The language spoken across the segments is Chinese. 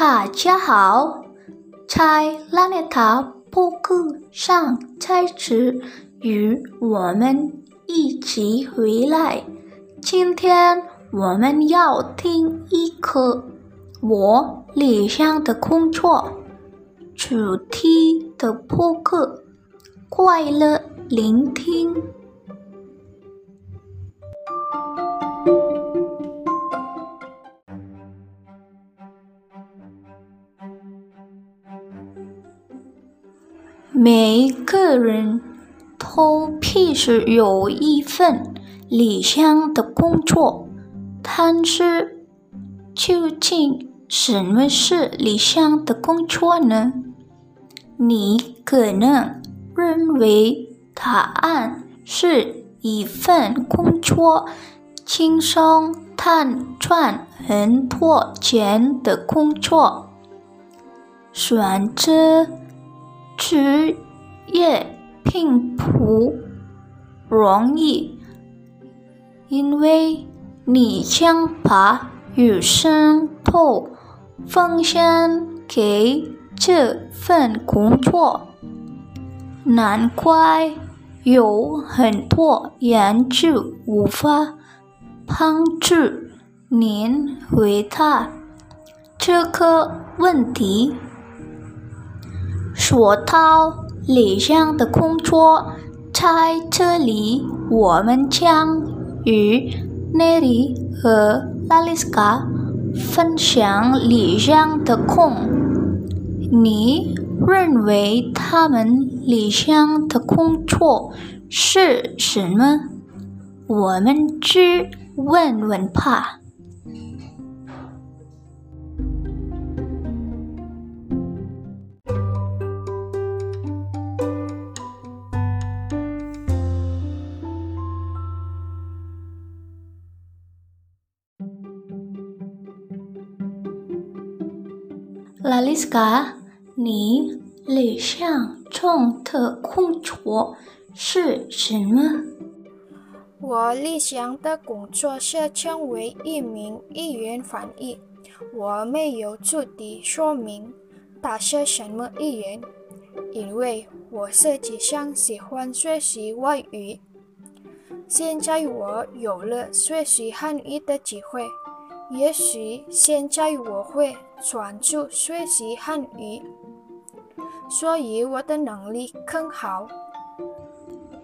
大家好，在拉内塔播客上再次与我们一起回来。今天我们要听一个我理想的工作主题的播客，快乐聆听。每个人都必须有一份理想的工作，但是究竟什么是理想的工作呢？你可能认为答案是一份工作轻松但赚很多钱的工作，选择。职业并不容易，因为你将把余生都奉献给这份工作。难怪有很多研究无法帮助您回答这个问题。说到理想的工作，在这里我们将与奈里和拉丽斯卡分享理想的工。你认为他们理想的工作是什么？我们去问问吧。拉丽斯卡，你理想中的工作是什么？我理想的工作是成为一名语言翻译。我没有具体说明它是什么语言，因为我实际上喜欢学习外语。现在我有了学习汉语的机会。也许现在我会专注学习汉语，所以我的能力更好。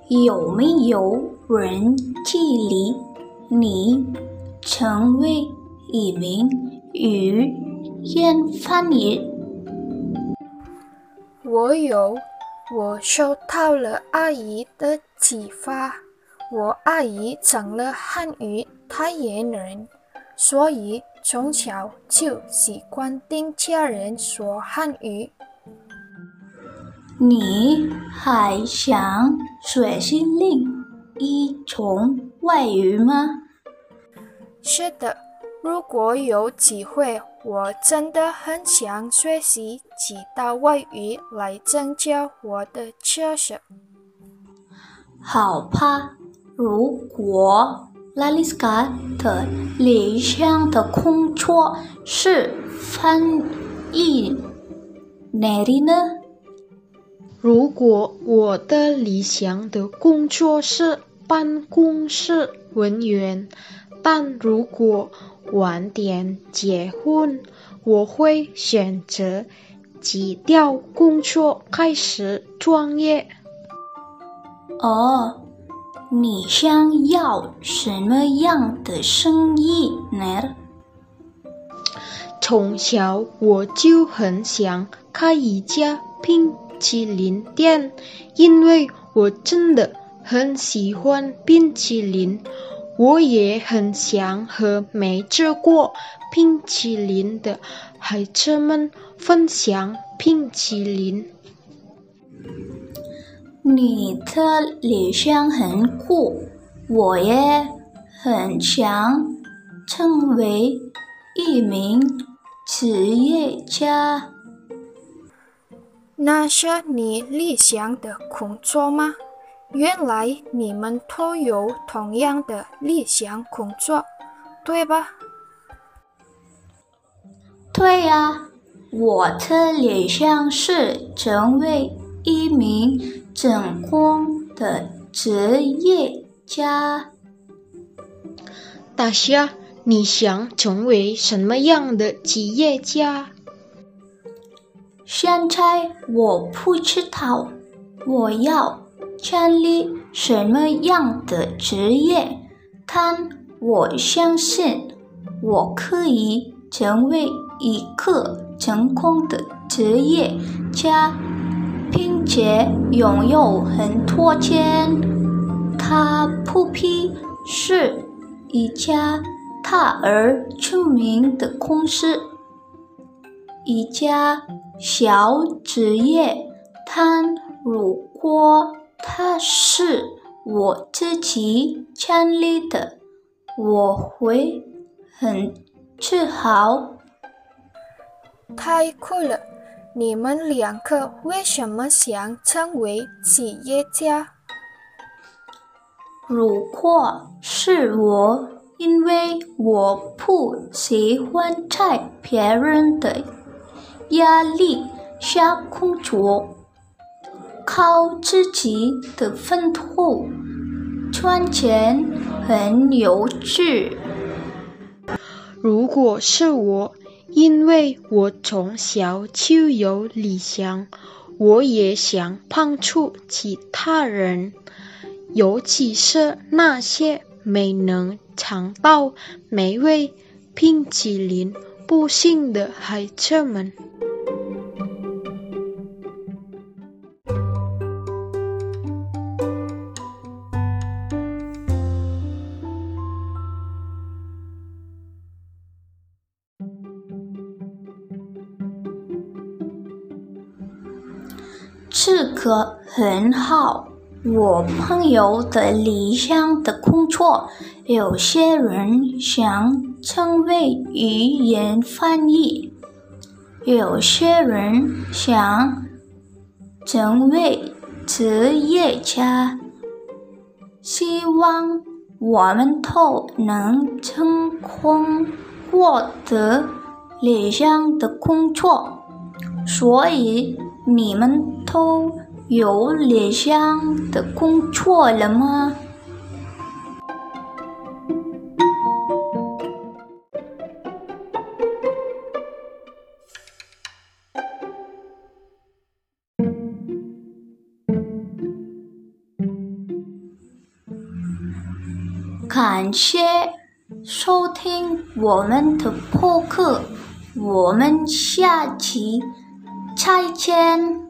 有没有人激励你成为一名语言翻译？我有，我受到了阿姨的启发。我阿姨成了汉语代言人。所以从小就喜欢听家人说汉语。你还想学习另一种外语吗？是的，如果有机会，我真的很想学习其他外语来增加我的知识。好吧，如果。拉丽斯卡的理想的工作是翻译，哪里呢？如果我的理想的工作是办公室文员，但如果晚点结婚，我会选择辞掉工作，开始创业。哦。你想要什么样的生意呢？从小我就很想开一家冰淇淋店，因为我真的很喜欢冰淇淋。我也很想和没吃过冰淇淋的孩子们分享冰淇淋。你的理想很酷，我也很想成为一名职业家。那是你理想的工作吗？原来你们都有同样的理想工作，对吧？对呀，我的理想是成为一名成功的职业家。大虾，你想成为什么样的职业家？现在我不知道我要建立什么样的职业，但我相信我可以成为一个成功的职业家，并且拥有很多钱。他不批是一家大而出名的公司，一家。小职业，但如果他是我自己建立的，我会很自豪。太酷了！你们两个为什么想成为企业家？如果是我，因为我不喜欢在别人的。压力下工作，靠自己的奋斗赚钱很有趣。如果是我，因为我从小就有理想，我也想帮助其他人，尤其是那些没能尝到美味冰淇淋不幸的孩子们。这个很好。我朋友的理想的工作，有些人想成为语言翻译，有些人想成为职业家。希望我们都能成功获得理想的工作。所以。你们都有理想的工作了吗？感谢收听我们的播客，我们下期。chai chen